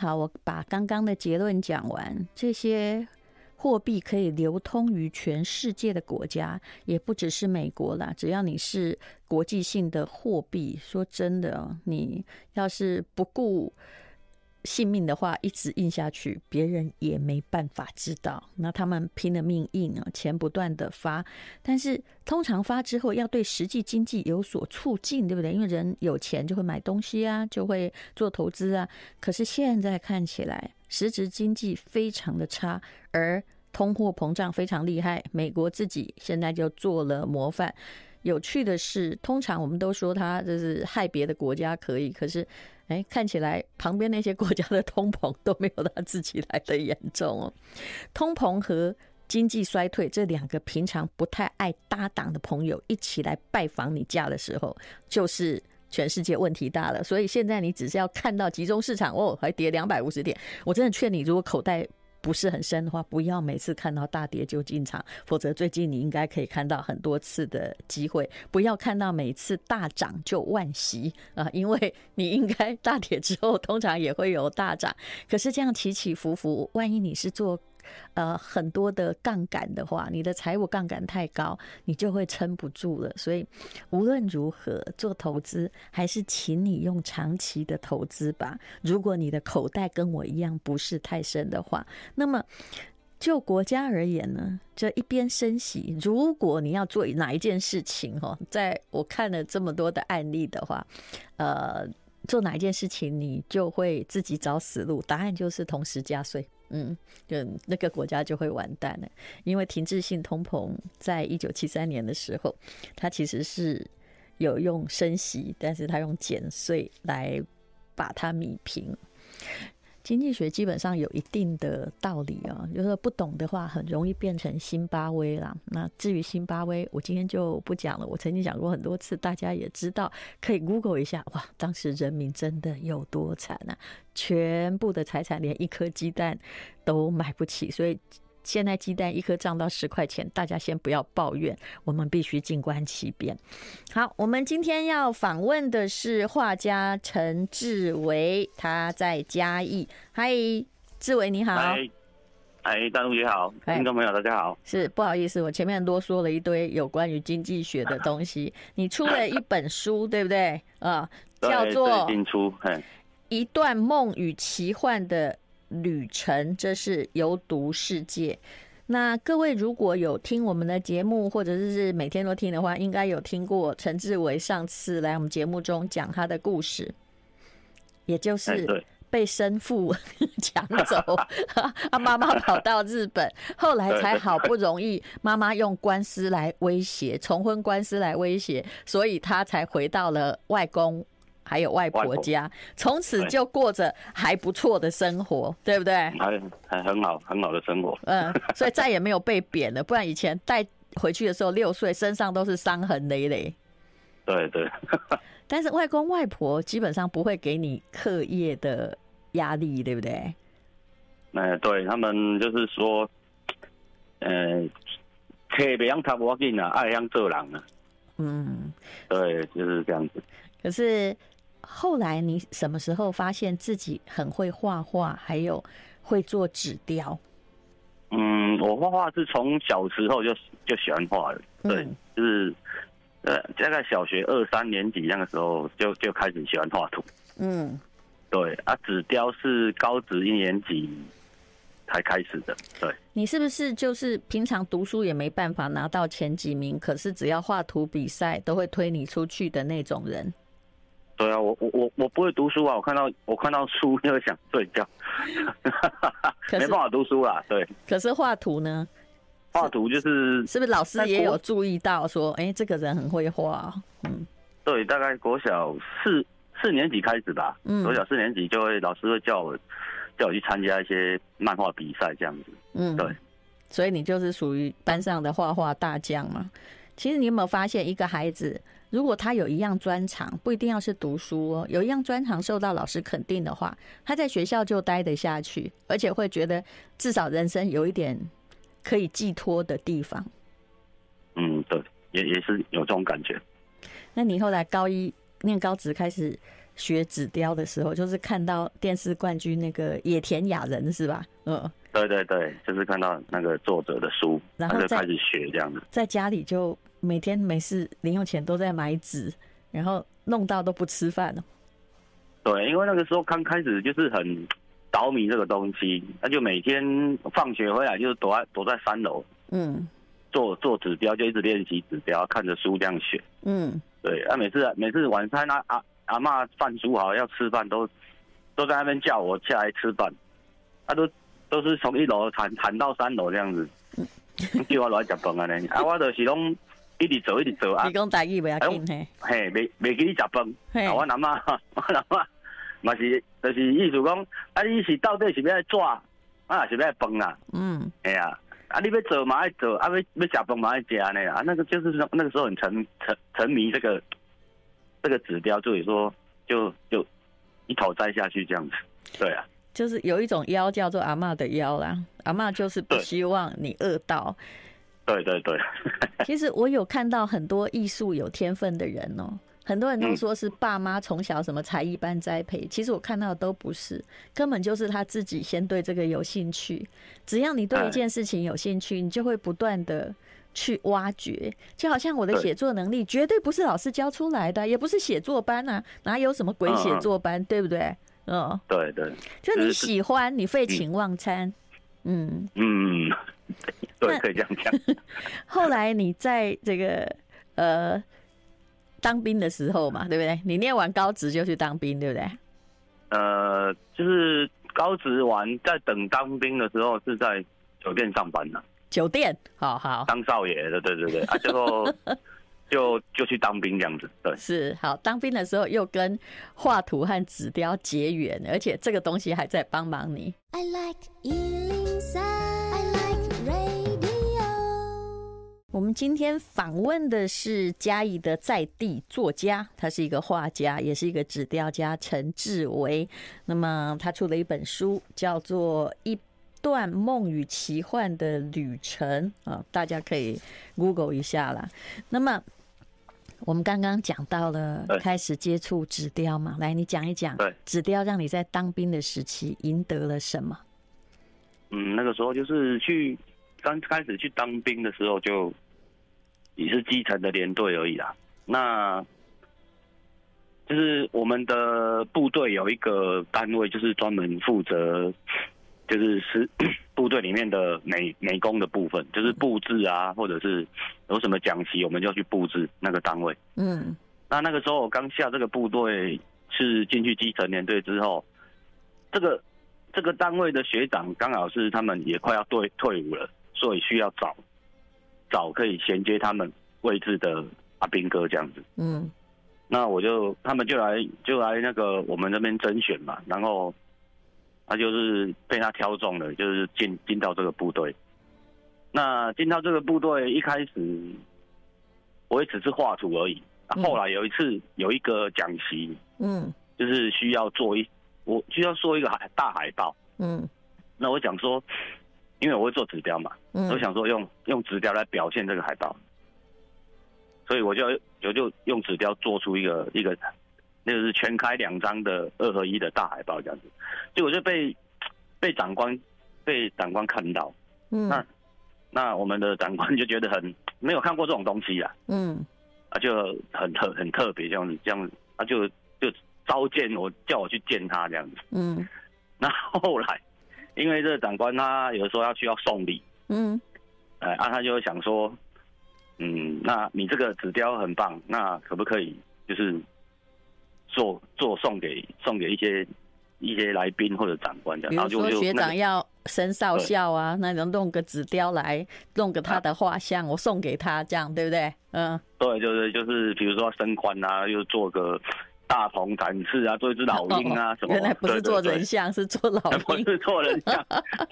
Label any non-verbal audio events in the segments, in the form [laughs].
好，我把刚刚的结论讲完，这些。货币可以流通于全世界的国家，也不只是美国啦。只要你是国际性的货币，说真的，你要是不顾性命的话，一直印下去，别人也没办法知道。那他们拼了命印啊，钱不断的发，但是通常发之后要对实际经济有所促进，对不对？因为人有钱就会买东西啊，就会做投资啊。可是现在看起来，实质经济非常的差，而通货膨胀非常厉害。美国自己现在就做了模范。有趣的是，通常我们都说它就是害别的国家可以，可是哎，看起来旁边那些国家的通膨都没有他自己来的严重哦。通膨和经济衰退这两个平常不太爱搭档的朋友一起来拜访你家的时候，就是。全世界问题大了，所以现在你只是要看到集中市场哦，还跌两百五十点。我真的劝你，如果口袋不是很深的话，不要每次看到大跌就进场，否则最近你应该可以看到很多次的机会。不要看到每次大涨就万喜啊，因为你应该大跌之后通常也会有大涨，可是这样起起伏伏，万一你是做。呃，很多的杠杆的话，你的财务杠杆太高，你就会撑不住了。所以无论如何做投资，还是请你用长期的投资吧。如果你的口袋跟我一样不是太深的话，那么就国家而言呢，这一边升息，如果你要做哪一件事情哈，在我看了这么多的案例的话，呃，做哪一件事情你就会自己找死路。答案就是同时加税。嗯，就那个国家就会完蛋了，因为停滞性通膨在一九七三年的时候，它其实是有用升息，但是它用减税来把它弭平。经济学基本上有一定的道理啊，就是不懂的话，很容易变成辛巴威啦。那至于辛巴威，我今天就不讲了。我曾经讲过很多次，大家也知道，可以 Google 一下。哇，当时人民真的有多惨啊！全部的财产连一颗鸡蛋都买不起，所以。现在鸡蛋一颗涨到十块钱，大家先不要抱怨，我们必须静观其变。好，我们今天要访问的是画家陈志维，他在嘉义。嗨，志维你好。嗨，嗨，大陆姐好，听众朋友大家好。是不好意思，我前面多说了一堆有关于经济学的东西。[laughs] 你出了一本书，对不对？啊，叫做《一段梦与奇幻的》旅程，这是游读世界。那各位如果有听我们的节目，或者是每天都听的话，应该有听过陈志伟上次来我们节目中讲他的故事，也就是被生父 [laughs] 抢走，[laughs] 啊，妈妈跑到日本，后来才好不容易妈妈用官司来威胁，重婚官司来威胁，所以他才回到了外公。还有外婆家，从此就过着还不错的生活，对不对？还还很好，很好的生活。嗯，所以再也没有被贬了，不然以前带回去的时候六岁，身上都是伤痕累累。对对。但是外公外婆基本上不会给你课业的压力，对不对？哎，对他们就是说，呃，可以让他不紧啊，爱让做人啊。嗯，对，就是这样子。可是。后来你什么时候发现自己很会画画，还有会做纸雕？嗯，我画画是从小时候就就喜欢画了，对，嗯、就是呃，大概小学二三年级那个时候就就开始喜欢画图。嗯，对啊，纸雕是高职一年级才开始的。对，你是不是就是平常读书也没办法拿到前几名，可是只要画图比赛都会推你出去的那种人？对啊，我我我我不会读书啊！我看到我看到书就会想睡觉，[laughs] 没办法读书啦。对，可是画图呢？画图就是是不是老师也有注意到说，哎、欸，这个人很会画？嗯，对，大概国小四四年级开始吧。嗯，国小四年级就会老师会叫我叫我去参加一些漫画比赛这样子。嗯，对，所以你就是属于班上的画画大将嘛。其实你有没有发现，一个孩子如果他有一样专长，不一定要是读书哦，有一样专长受到老师肯定的话，他在学校就待得下去，而且会觉得至少人生有一点可以寄托的地方。嗯，对，也也是有这种感觉。那你后来高一念高职开始学纸雕的时候，就是看到电视冠军那个野田雅人是吧？嗯，对对对，就是看到那个作者的书，然后就开始学这样子。在家里就每天没事，零用钱都在买纸，然后弄到都不吃饭了。对，因为那个时候刚开始就是很着迷这个东西，那就每天放学回来就躲在躲在三楼，嗯，做做指标，就一直练习指标，看着书这样学，嗯，对，啊，每次每次晚餐啊阿阿妈饭煮好要吃饭，都都在那边叫我下来吃饭，他、啊、都都是从一楼喊喊到三楼这样子，[laughs] 叫我来吃饭啊呢，啊，我就是拢一直走一直走啊，你讲大意不要紧嘿，嘿，没没给你吃饭，啊，我阿妈 [laughs] 我阿妈。嘛是，就是意思讲，啊，你是到底是要来抓，啊，是要来崩啊？嗯，哎呀，啊，你要做嘛爱做，啊，要要食饭嘛爱食呢啊，那个就是说，那个时候很沉沉沉迷这个这个指标，所以说就就一头栽下去这样子。对啊，就是有一种妖叫做阿妈的妖啦，阿妈就是不希望你饿到。对对对。[laughs] 其实我有看到很多艺术有天分的人哦、喔。很多人都说是爸妈从小什么才艺班栽培，其实我看到的都不是，根本就是他自己先对这个有兴趣。只要你对一件事情有兴趣，你就会不断的去挖掘。就好像我的写作能力，绝对不是老师教出来的，也不是写作班啊，哪有什么鬼写作班，对不对？嗯，对对，就你喜欢，你废寝忘餐，嗯嗯，对，可以这样讲。[laughs] 后来你在这个呃。当兵的时候嘛，对不对？你念完高职就去当兵，对不对？呃，就是高职完，在等当兵的时候是在酒店上班呢。酒店，好好。当少爷的，对对对，啊，最后就就去当兵这样子，对。是，好，当兵的时候又跟画图和纸雕结缘，而且这个东西还在帮忙你。I like 我们今天访问的是嘉义的在地作家，他是一个画家，也是一个纸雕家陈志维。那么他出了一本书，叫做《一段梦与奇幻的旅程》啊，大家可以 Google 一下啦。那么我们刚刚讲到了开始接触纸雕嘛，来，你讲一讲纸雕让你在当兵的时期赢得了什么？嗯，那个时候就是去。刚开始去当兵的时候，就也是基层的连队而已啦。那就是我们的部队有一个单位，就是专门负责，就是是 [coughs] 部队里面的美美工的部分，就是布置啊，或者是有什么讲习，我们就去布置那个单位。嗯，那那个时候我刚下这个部队，是进去基层连队之后，这个这个单位的学长刚好是他们也快要退退伍了。所以需要找找可以衔接他们位置的阿兵哥这样子。嗯，那我就他们就来就来那个我们那边甄选嘛，然后他就是被他挑中了，就是进进到这个部队。那进到这个部队一开始，我也只是画图而已。后来有一次有一个讲习，嗯，就是需要做一我需要做一个海大海报，嗯，那我想说。因为我会做纸雕嘛，嗯、我想说用用纸雕来表现这个海报，所以我就我就用纸雕做出一个一个，那个是全开两张的二合一的大海报这样子，结果就被被长官被长官看到，嗯，那那我们的长官就觉得很没有看过这种东西啊，嗯，啊就很特很特别这样子这样子，他就就召见我叫我去见他这样子，嗯，那后来。因为这个长官他有时候要需要送礼，嗯，哎，啊，他就会想说，嗯，那你这个纸雕很棒，那可不可以就是做做送给送给一些一些来宾或者长官这样？比如说学长要升少校啊，那就弄个纸雕来弄个他的画像，我送给他这样，对不对？嗯，对，就是就是，比如说升官啊，又做个。大鹏展翅啊，做一只老鹰啊，什么？原来不是做人像，是做老鹰。不是做人像，[laughs]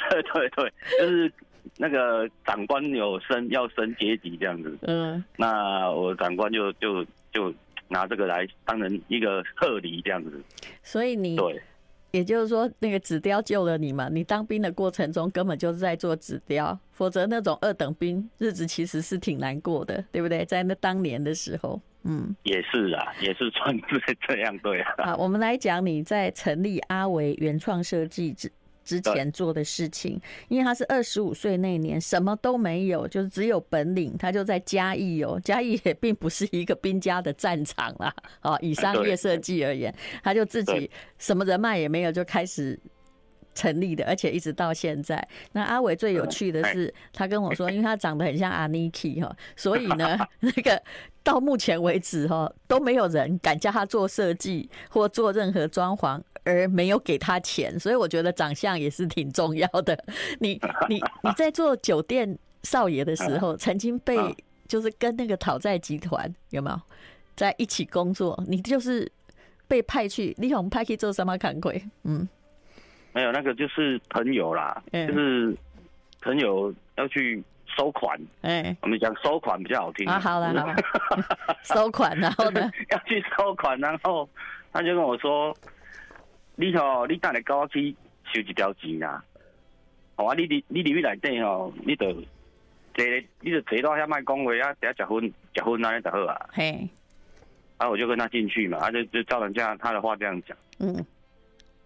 对对对，就是那个长官有升要升阶级这样子。嗯，那我长官就就就拿这个来当成一个贺礼这样子。所以你对，也就是说，那个纸雕救了你嘛？你当兵的过程中根本就是在做纸雕，否则那种二等兵日子其实是挺难过的，对不对？在那当年的时候。嗯，也是啊，也是算是这样对啊。啊，我们来讲你在成立阿维原创设计之之前做的事情，因为他是二十五岁那年什么都没有，就是只有本领，他就在嘉义哦，嘉义也并不是一个兵家的战场啦。哦，以商业设计而言，他就自己什么人脉也没有，就开始。成立的，而且一直到现在。那阿伟最有趣的是，他跟我说，因为他长得很像阿尼基哈，所以呢，[laughs] 那个到目前为止哈都没有人敢叫他做设计或做任何装潢，而没有给他钱。所以我觉得长相也是挺重要的。你 [laughs] 你你在做酒店少爷的时候，曾经被就是跟那个讨债集团有没有在一起工作？你就是被派去，你从派去做什么工作？嗯。没有那个就是朋友啦，就是朋友要去收款，哎，我们讲收款比较好听啊。好了，好了，[laughs] 收款，然后呢，[laughs] 要去收款，然后他就跟我说：“你吼，你等下跟我去收一条钱啦。好啊，你你你里面来电哦，你就坐，你就坐到遐卖讲话啊，等下结婚结婚那就好啊。嘿，然后我就跟他进去嘛，他就就照人家他的话这样讲，嗯。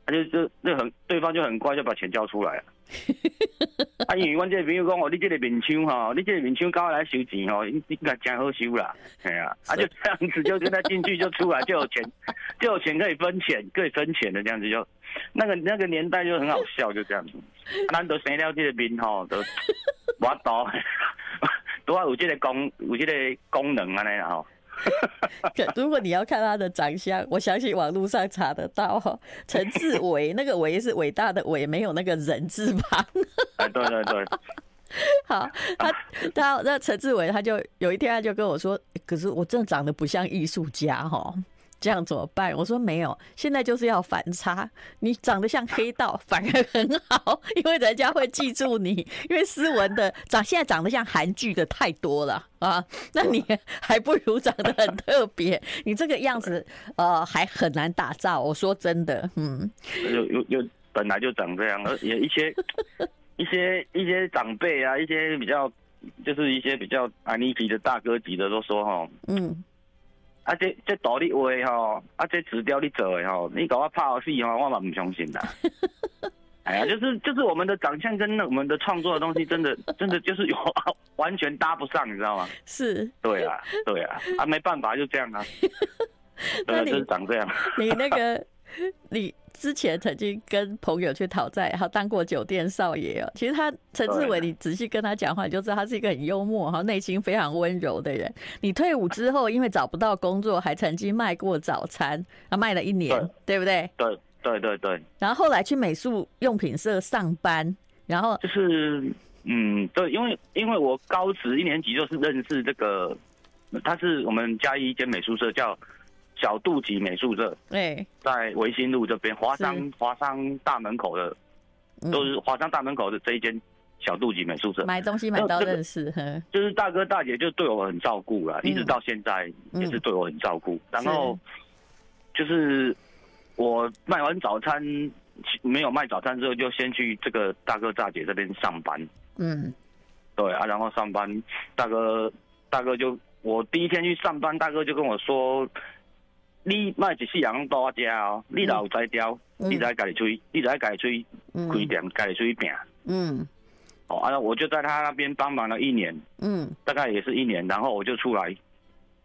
他就就那很，对方就很快就把钱交出来了。[laughs] 啊，因为阮这个朋友讲哦，你这个面相哈，你这个面相搞来收钱哦，应该真好收啦。哎呀，啊就这样子，就跟他进去就出来 [laughs] 就有钱，就有钱可以分钱，可以分钱的这样子就，那个那个年代就很好笑，就这样子。[laughs] 难得生了这个面吼，都我刀，都要有这个功，有这个功能啊那 [laughs] 样。如果你要看他的长相，我相信网络上查得到哈。[laughs] 陈志伟，那个伟是伟大的伟，没有那个人字旁。[laughs] 对对对。好，他他那陈志伟他就有一天他就跟我说，可是我真的长得不像艺术家哈。这样怎么办？我说没有，现在就是要反差。你长得像黑道，[laughs] 反而很好，因为人家会记住你。因为斯文的长，现在长得像韩剧的太多了啊。那你 [laughs] 还不如长得很特别。你这个样子，呃，还很难打造。我说真的，嗯，有有有，本来就长这样，而也一些 [laughs] 一些一些长辈啊，一些比较就是一些比较安妮级的大哥级的都说哈，嗯。啊这，这这道理话吼，啊这纸雕你做的吼，你搞我拍死吼，我嘛不相信的。[laughs] 哎呀，就是就是我们的长相跟我们的创作的东西，真的真的就是有 [laughs] 完全搭不上，你知道吗？是。对啊，对啊，啊没办法就这样啊。[laughs] 对，就是长这样。你那个你。之前曾经跟朋友去讨债，然后当过酒店少爷哦。其实他陈志伟，你仔细跟他讲话，你就知道他是一个很幽默，哈，内心非常温柔的人。你退伍之后，因为找不到工作，还曾经卖过早餐，啊，卖了一年，对，对不对？对对对对。然后后来去美术用品社上班，然后就是嗯，对，因为因为我高职一年级就是认识这个，他是我们嘉义一间美术社叫。小肚吉美术社，哎，在维新路这边，华商华商大门口的，都是华商大门口的这一间小肚吉美术社。买东西买到认识，就是大哥大姐就对我很照顾了，一直到现在也是对我很照顾。然后就是我卖完早餐，没有卖早餐之后，就先去这个大哥大姐这边上班。嗯，对啊，然后上班，大哥大哥就我第一天去上班，大哥就跟我说。你卖一世人多家哦，你老在雕，你在家里吹，你在家里吹开店，家里吹饼。嗯，哦，啊，我就在他那边帮忙了一年，嗯，大概也是一年，然后我就出来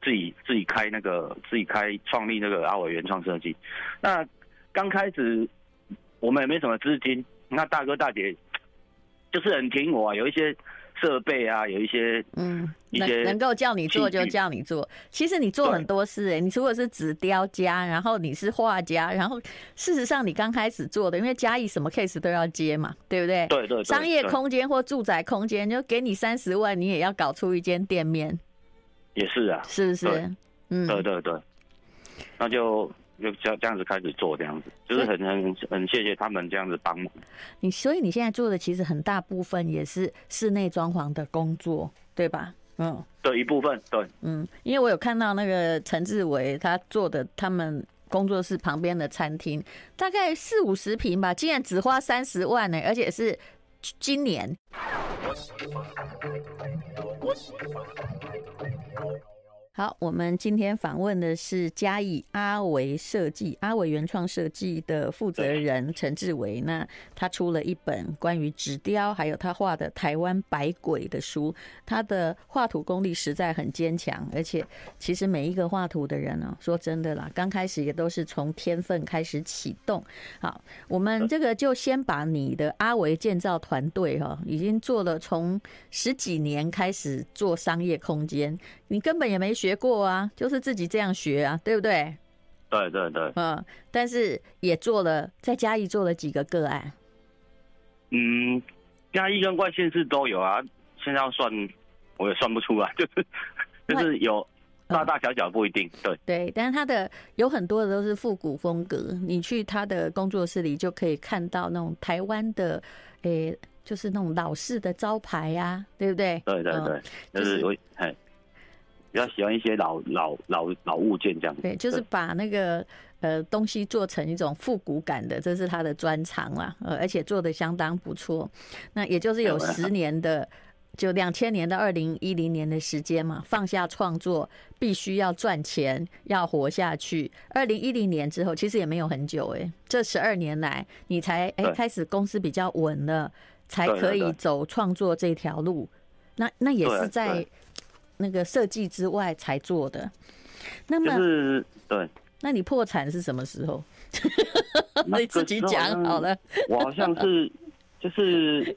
自己自己开那个自己开创立那个阿伟原创设计。那刚开始我们也没什么资金，那大哥大姐就是很挺我，啊，有一些。设备啊，有一些嗯，一些能能够叫你做就叫你做。其实你做很多事哎、欸，你除了是纸雕家，然后你是画家，然后事实上你刚开始做的，因为嘉义什么 case 都要接嘛，对不对？对对，对。商业空间或住宅空间，就给你三十万，你也要搞出一间店面。也是啊，是不是？嗯，对对对，那就。就这样这样子开始做，这样子就是很很很谢谢他们这样子帮忙。你所以你现在做的其实很大部分也是室内装潢的工作，对吧？嗯，对，一部分对。嗯，因为我有看到那个陈志伟他做的他们工作室旁边的餐厅，大概四五十平吧，竟然只花三十万呢，而且是今年。好，我们今天访问的是嘉义阿维设计、阿维原创设计的负责人陈志伟。那他出了一本关于纸雕，还有他画的台湾百鬼的书。他的画图功力实在很坚强，而且其实每一个画图的人呢，说真的啦，刚开始也都是从天分开始启动。好，我们这个就先把你的阿维建造团队哈，已经做了从十几年开始做商业空间，你根本也没学。学过啊，就是自己这样学啊，对不对？对对对，嗯，但是也做了，在嘉义做了几个个案。嗯，嘉义跟外县市都有啊，现在要算我也算不出来，[laughs] 就是就是有大大小小不一定，对对，但是他的有很多的都是复古风格，你去他的工作室里就可以看到那种台湾的，诶、欸，就是那种老式的招牌啊，对不对？对对对，就是我哎。比较喜欢一些老老老老物件这样子，对，就是把那个呃东西做成一种复古感的，这是他的专长啦，呃，而且做的相当不错。那也就是有十年的，就两千年到二零一零年的时间嘛，放下创作，必须要赚钱，要活下去。二零一零年之后，其实也没有很久哎、欸，这十二年来，你才哎、欸、开始公司比较稳了，才可以走创作这条路。那那也是在。那个设计之外才做的，那么、就是、对，那你破产是什么时候？[laughs] 你自己讲好了。我好像是 [laughs] 就是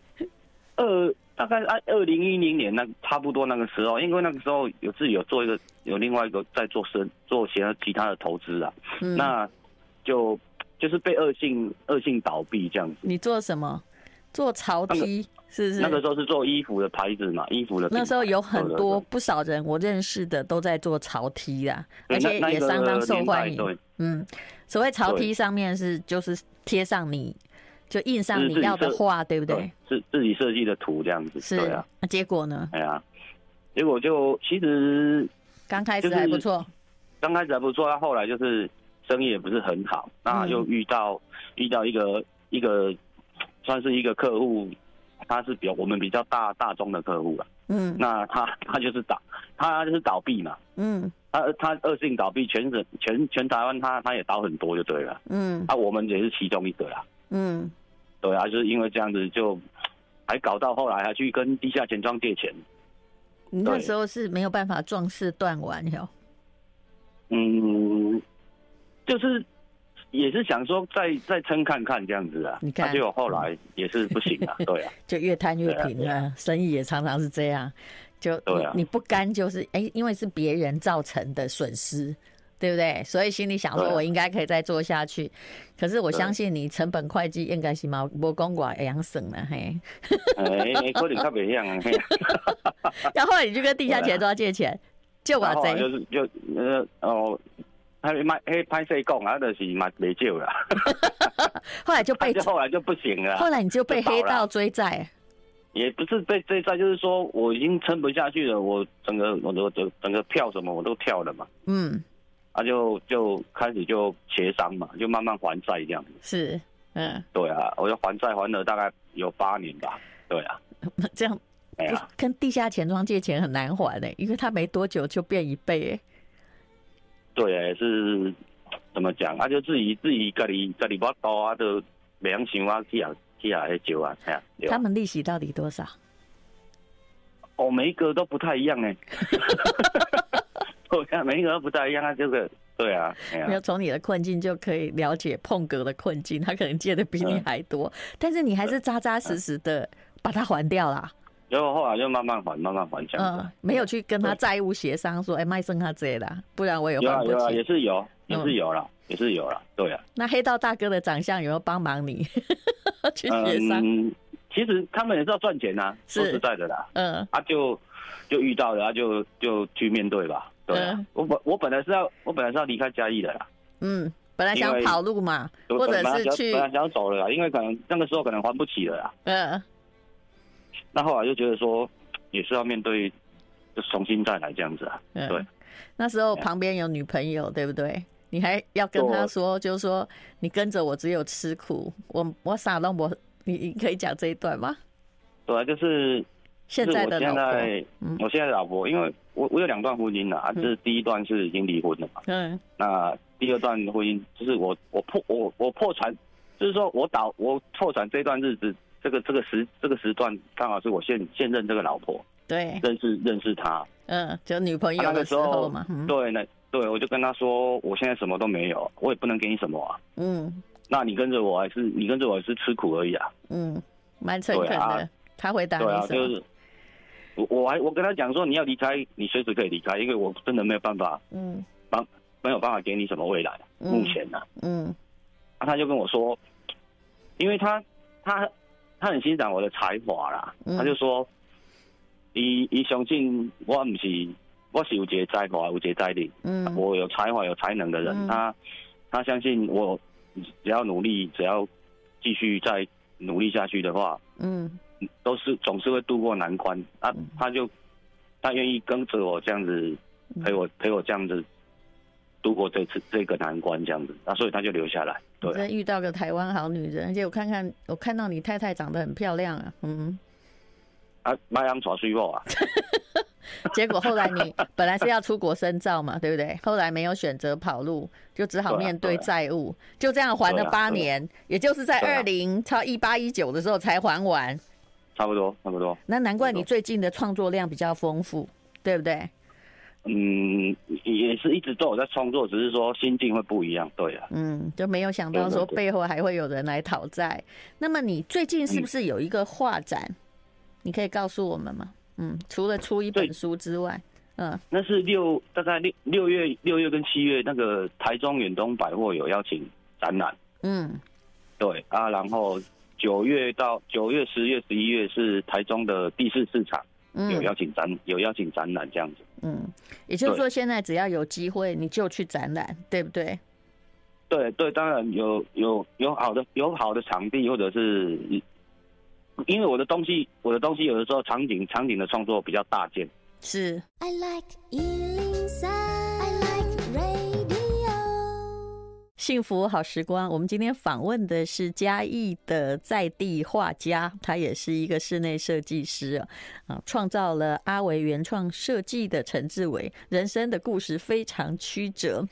二大概二二零一零年那差不多那个时候，因为那个时候有自己有做一个有另外一个在做生做其他其他的投资啊，嗯、那就就是被恶性恶性倒闭这样子。你做什么？做潮梯。是是，那个时候是做衣服的牌子嘛，衣服的。那时候有很多不少人我认识的都在做潮梯啦，而且也相当受欢迎。嗯，所谓潮梯上面是就是贴上你就印上你要的画，对不对？是自己设计的图这样子。是啊，那结果呢？哎呀，结果就其实刚开始还不错，刚开始还不错，后来就是生意也不是很好，那又遇到遇到一个一个算是一个客户。他是比较我们比较大大宗的客户了，嗯，那他他就是倒，他就是倒闭嘛，嗯，他他恶性倒闭，全省全全台湾他他也倒很多就对了，嗯，啊，我们也是其中一个啦，嗯，对啊，就是因为这样子就还搞到后来还去跟地下钱庄借钱，你那时候是没有办法壮士断腕哟，嗯，就是。也是想说再再撑看看这样子啊，你看，结果后来也是不行啊，[laughs] 对啊，就越摊越平啊，生意也常常是这样，就你你不甘就是哎，因为是别人造成的损失，对不对？所以心里想说我应该可以再做下去，可是我相信你成本会计应该是嘛，无讲过会样省了嘿，哎，可能较不一样啊，[laughs] 然后你就跟地下钱庄借钱，借我这就是就呃哦。还没卖，嘿，拍摄讲啊，就是嘛没救了。[laughs] 后来就被 [laughs] 后来就不行了。后来你就被黑道追债。也不是被追债，就是说我已经撑不下去了。我整个我都整整个票什么我都跳了嘛。嗯。啊就，就就开始就协商嘛，就慢慢还债这样子。是，嗯。对啊，我就还债还了大概有八年吧。对啊。[laughs] 这样，哎呀，跟地下钱庄借钱很难还嘞，因为他没多久就变一倍哎。对，是怎么讲？他、啊、就自己自己家里家里不多啊，就没人想啊，去啊去啊，借啊，哎呀。他们利息到底多少？哦，每一个都不太一样哎。[laughs] 对啊，每一个都不太一样啊，这个对啊。没有从你的困境就可以了解碰哥的困境，他可能借的比你还多，嗯、但是你还是扎扎实实的把它还掉了。然后后来就慢慢还，慢慢还这样。嗯，没有去跟他债务协商说，哎，卖剩他这的，不然我也还不起。有啊有啊，也是有，也是有了，也是有了，对啊。那黑道大哥的长相有没有帮忙你 [laughs] 去协商？嗯，其实他们也是要赚钱呐，说实在的啦。嗯。啊，就就遇到了，就就去面对吧。对啊。我本我本来是要我本来是要离开嘉义的啦。嗯，本来想跑路嘛，或者是去本来想走了啦，因为可能那个时候可能还不起了啦。嗯。那后来就觉得说，也是要面对，就重新再来这样子啊。对，嗯、那时候旁边有女朋友，对不对？你还要跟他说，就是说你跟着我只有吃苦，我我傻了我，你你可以讲这一段吗？对啊，就是现在的老婆，我现在的老婆，因为我我有两段婚姻了，啊，这是第一段是已经离婚了嘛。嗯。那第二段婚姻就是我我破我我破产，就是说我倒我破产这段日子，这个这个时这个时段刚好是我现现任这个老婆。对。认识认识他。嗯，就女朋友的时候嘛。啊、对，那对我就跟他说，我现在什么都没有，我也不能给你什么啊。嗯。那你跟着我还是你跟着我还是吃苦而已啊。嗯，蛮诚恳的。啊、他回答你什么？对啊，就是。我我还我跟他讲说，你要离开，你随时可以离开，因为我真的没有办法，嗯，帮没有办法给你什么未来，嗯、目前呢、啊，嗯，啊，他就跟我说，因为他他他很欣赏我的才华啦，嗯、他就说，伊伊相信我不是我是有这个才华有这个才力，嗯，我有才华有才能的人，嗯、他他相信我只要努力，只要继续再努力下去的话，嗯。都是总是会度过难关。啊，他就他愿意跟着我这样子陪我陪我这样子度过这次这个难关这样子，那，所以他就留下来。对，真遇到个台湾好女人，而且我看看我看到你太太长得很漂亮啊，嗯，啊，买洋床睡过啊，[laughs] 结果后来你本来是要出国深造嘛，对不对？后来没有选择跑路，就只好面对债务，就这样还了八年，也就是在二零超一八一九的时候才还完。差不多，差不多。那难怪你最近的创作量比较丰富，对不对？嗯，也是一直都有在创作，只是说心境会不一样，对啊。嗯，就没有想到说背后还会有人来讨债。那么你最近是不是有一个画展？嗯、你可以告诉我们吗？嗯，除了出一本书之外，嗯，那是六大概六六月六月跟七月那个台中远东百货有邀请展览。嗯，对啊，然后。九月到九月、十月、十一月是台中的第四市场，有邀请展，有邀请展览这样子。嗯，也就是说，现在只要有机会，你就去展览，对不对？对对，当然有有有好的有好的场地，或者是因为我的东西，我的东西有的时候场景场景的创作比较大件。是。I like 幸福好时光，我们今天访问的是嘉义的在地画家，他也是一个室内设计师啊，创造了阿维原创设计的陈志伟，人生的故事非常曲折。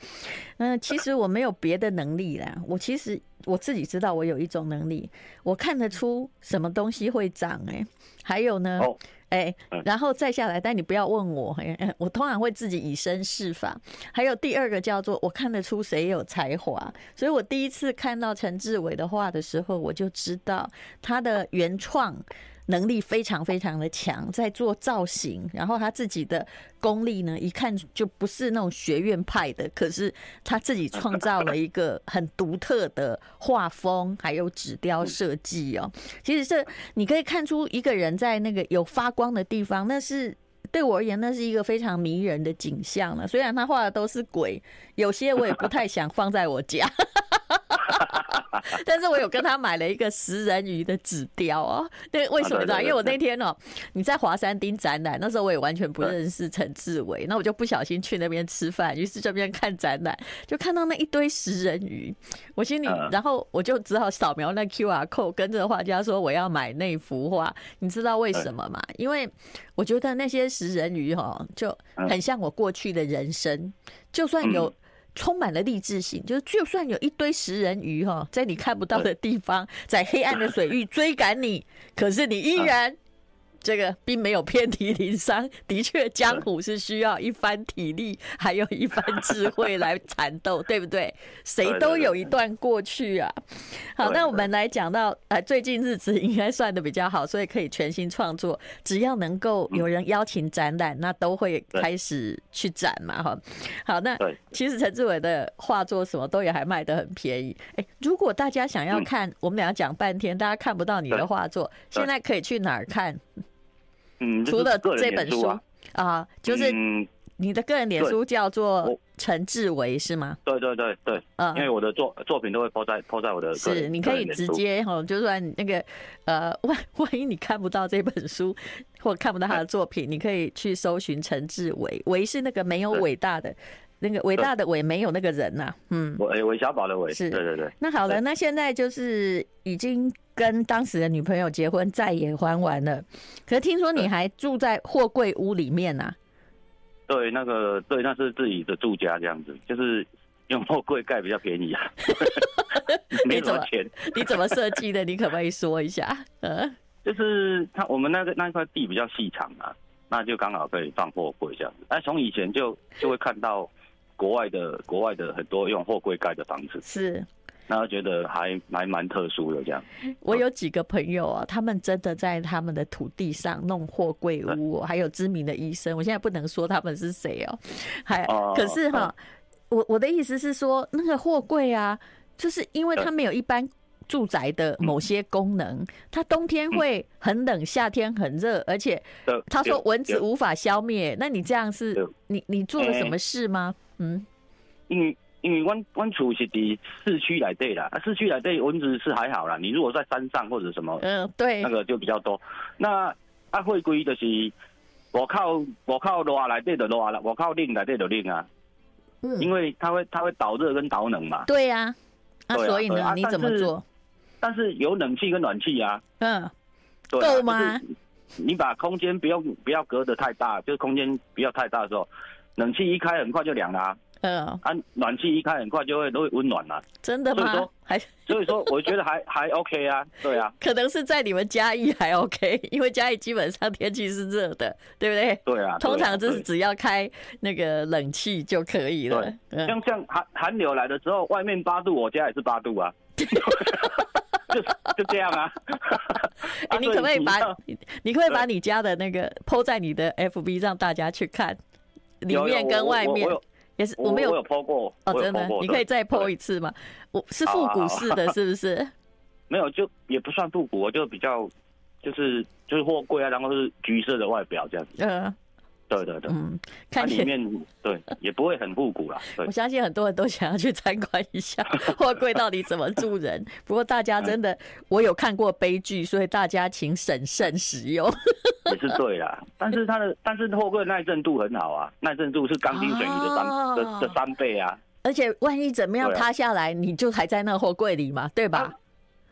嗯，其实我没有别的能力啦，我其实我自己知道我有一种能力，我看得出什么东西会长哎，还有呢。哎，然后再下来，但你不要问我，我通常会自己以身试法。还有第二个叫做我看得出谁有才华，所以我第一次看到陈志伟的画的时候，我就知道他的原创。能力非常非常的强，在做造型，然后他自己的功力呢，一看就不是那种学院派的，可是他自己创造了一个很独特的画风，还有纸雕设计哦。其实这你可以看出一个人在那个有发光的地方，那是对我而言，那是一个非常迷人的景象了。虽然他画的都是鬼，有些我也不太想放在我家。[laughs] 但是我有跟他买了一个食人鱼的纸雕哦，那为什么呢？因为我那天哦，你在华山町展览，那时候我也完全不认识陈志伟，那我就不小心去那边吃饭，于是这边看展览，就看到那一堆食人鱼，我心里，然后我就只好扫描那 QR code，跟着画家说我要买那幅画。你知道为什么吗？因为我觉得那些食人鱼哈，就很像我过去的人生，就算有。充满了励志性，就是就算有一堆食人鱼哈，在你看不到的地方，在黑暗的水域追赶你，可是你依然。这个并没有遍体鳞伤，[laughs] 的确，江湖是需要一番体力，还有一番智慧来缠斗，对不对？谁都有一段过去啊。好，那我们来讲到，呃，最近日子应该算的比较好，所以可以全新创作。只要能够有人邀请展览，那都会开始去展嘛，哈。好，那其实陈志伟的画作什么都也还卖得很便宜。哎，如果大家想要看，我们俩讲半天，大家看不到你的画作，现在可以去哪儿看？嗯，除了这本书啊，啊，就是你的个人脸书叫做陈志伟是吗？对对对对，嗯，因为我的作作品都会 po 在 po 在我的是，你可以直接哈，就算那个呃万万一你看不到这本书或看不到他的作品，你可以去搜寻陈志伟，伟是那个没有伟大的那个伟大的伟没有那个人呐，嗯，韦韦小宝的韦是，对对对。那好了，那现在就是已经。跟当时的女朋友结婚，债也还完了。可是听说你还住在货柜屋里面呐、啊？对，那个对，那是自己的住家这样子，就是用货柜盖比较便宜啊。[laughs] 没什么钱，你怎么设计的？你可不可以说一下？呃，[laughs] 就是他我们那个那块地比较细长啊，那就刚好可以放货柜这样子。哎，从以前就就会看到国外的国外的很多用货柜盖的房子是。然后觉得还还蛮特殊的这样。我有几个朋友啊，他们真的在他们的土地上弄货柜屋，还有知名的医生。我现在不能说他们是谁哦，还可是哈，我我的意思是说，那个货柜啊，就是因为它没有一般住宅的某些功能，它冬天会很冷，夏天很热，而且他说蚊子无法消灭。那你这样是你你做了什么事吗？嗯，因为因为湾湾处是在市区来对啦，啊，市区来对蚊子是还好啦。你如果在山上或者什么，嗯，对，那个就比较多。那啊，会归就是我靠我靠热来对的热了，我靠冷来对的冷啊。嗯，因为它会它会导热跟导冷嘛。对呀，啊，所以呢，你怎么做？但是有冷气跟暖气啊。嗯，够吗？你把空间不用不要隔得太大，就是空间不要太大的时候，冷气一开很快就凉了。嗯，啊，暖气一开很快就会都会温暖了，真的吗？所以说还所以说我觉得还 [laughs] 还 OK 啊，对啊，可能是在你们嘉义还 OK，因为嘉义基本上天气是热的，对不对？对啊，通常就是只要开那个冷气就可以了。对，像像寒寒流来的时候，外面八度，我家也是八度啊，[laughs] 就就这样啊。哎，你可不可以把你可不可以把你家的那个 PO 在你的 FB 让大家去看，里面跟外面。也是我没有，我有 po 过哦，真的，你可以再 po 一次吗？我是复古式的，是不是？[laughs] 没有，就也不算复古，我就比较就是就是货柜啊，然后是橘色的外表这样子。嗯，对对对，嗯，看里面对也不会很复古啦。我相信很多人都想要去参观一下货柜到底怎么住人。不过大家真的，我有看过悲剧，所以大家请审慎使用。也是对啦，但是它的但是货柜耐震度很好啊，耐震度是钢筋水泥的三、哦、的的三倍啊。而且万一怎么样塌下来，你就还在那货柜里嘛，对吧？啊、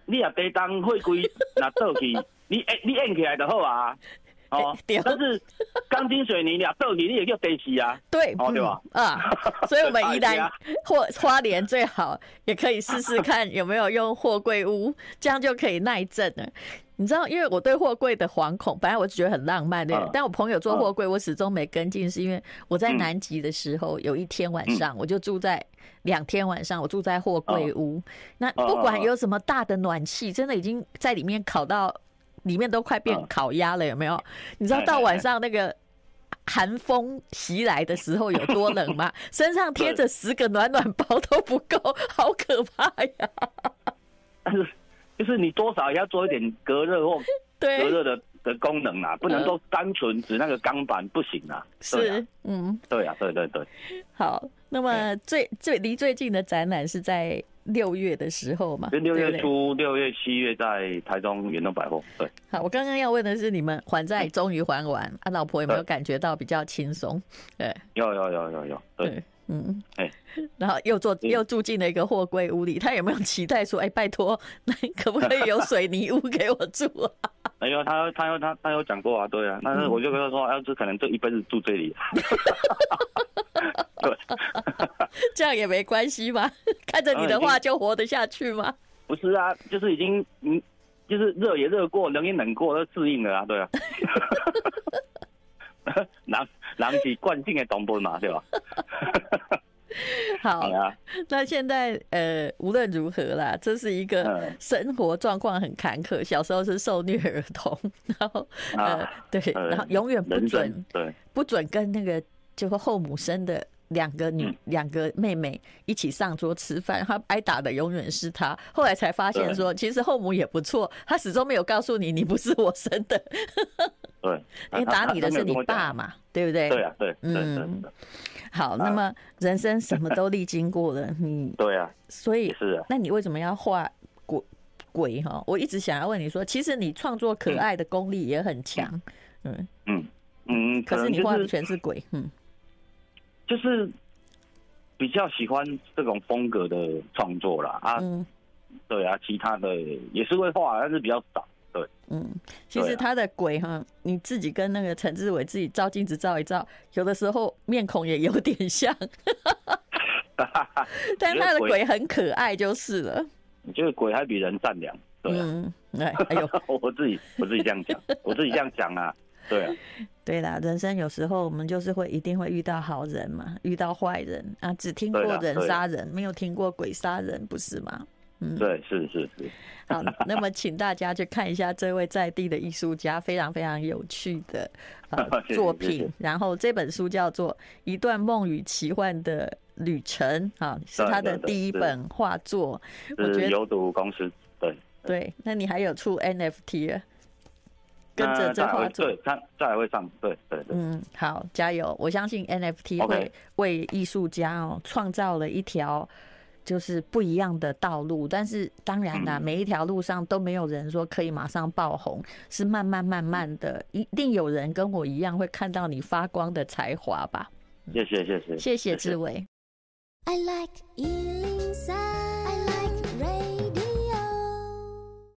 你也别当货柜那倒去，你哎你按起来就好啊。哦，[laughs] 但是钢筋水泥俩倒去你也叫得死啊。[laughs] 对，哦对吧？啊，[laughs] 所以我们宜兰或花莲最好也可以试试看有没有用货柜屋，这样就可以耐震了。你知道，因为我对货柜的惶恐，本来我就觉得很浪漫，对。但我朋友做货柜，我始终没跟进，是因为我在南极的时候，有一天晚上，我就住在两天晚上，我住在货柜屋。那不管有什么大的暖气，真的已经在里面烤到里面都快变烤鸭了，有没有？你知道到晚上那个寒风袭来的时候有多冷吗？[laughs] 身上贴着十个暖暖包都不够，好可怕呀！但 [laughs] 是就是你多少也要做一点隔热或隔热的的功能啊，不能说单纯指那个钢板不行啊。是，嗯，对啊，对对对。好，那么最最离最近的展览是在六月的时候嘛？就六月初，六月七月在台中远东百货。对。好，我刚刚要问的是，你们还债终于还完，啊，老婆有没有感觉到比较轻松？对，有有有有有，对。嗯，哎，然后又做又住进了一个货柜屋里，他有没有期待说，哎，拜托，那可不可以有水泥屋给我住啊？没有，他他有他他有讲过啊，对啊，但是我就跟他说，要是可能这一辈子住这里，[laughs] 对，这样也没关系嘛，[laughs] 看着你的话就活得下去吗？不是啊，就是已经嗯，就是热也热过，冷也冷过，都适应了啊，对啊。人人是惯性的动物嘛，对吧？[laughs] 好，那现在呃，无论如何啦，这是一个生活状况很坎坷，小时候是受虐儿童，然后呃，对，然后永远不准对。不准跟那个就是后母生的两个女两个妹妹一起上桌吃饭，他挨打的永远是他。后来才发现说，其实后母也不错，他始终没有告诉你，你不是我生的。对，[laughs] 因为打你的是你爸嘛，对不对？对啊，对，嗯，[laughs] 好，那么人生什么都历经过了，[laughs] 你对啊，所以是啊，那你为什么要画鬼鬼哈？我一直想要问你说，其实你创作可爱的功力也很强，嗯嗯嗯，可是你画的全是鬼，嗯，就是比较喜欢这种风格的创作啦啊，对啊，其他的也是会画，但是比较少。嗯，其实他的鬼哈，你自己跟那个陈志伟自己照镜子照一照，有的时候面孔也有点像，[laughs] 但他的鬼很可爱就是了。你觉得鬼还比人善良？对、啊，嗯，哎，哎呦，[laughs] 我自己我自己这样讲，[laughs] 我自己这样讲啊，对啊，对啦，人生有时候我们就是会一定会遇到好人嘛，遇到坏人啊，只听过人杀人，没有听过鬼杀人，不是吗？嗯，对，是是是。好，那么请大家去看一下这位在地的艺术家 [laughs] 非常非常有趣的呃 [laughs] 作品。然后这本书叫做《一段梦与奇幻的旅程》，啊，是他的第一本画作。我觉得有读公司，对对。那你还有出 NFT，跟着这画作，对，他再来会上，对对对。嗯，好，加油！我相信 NFT 会为艺术家哦创造了一条。就是不一样的道路，但是当然啦，每一条路上都没有人说可以马上爆红，是慢慢慢慢的，一定有人跟我一样会看到你发光的才华吧。谢谢谢谢，谢谢志伟。I like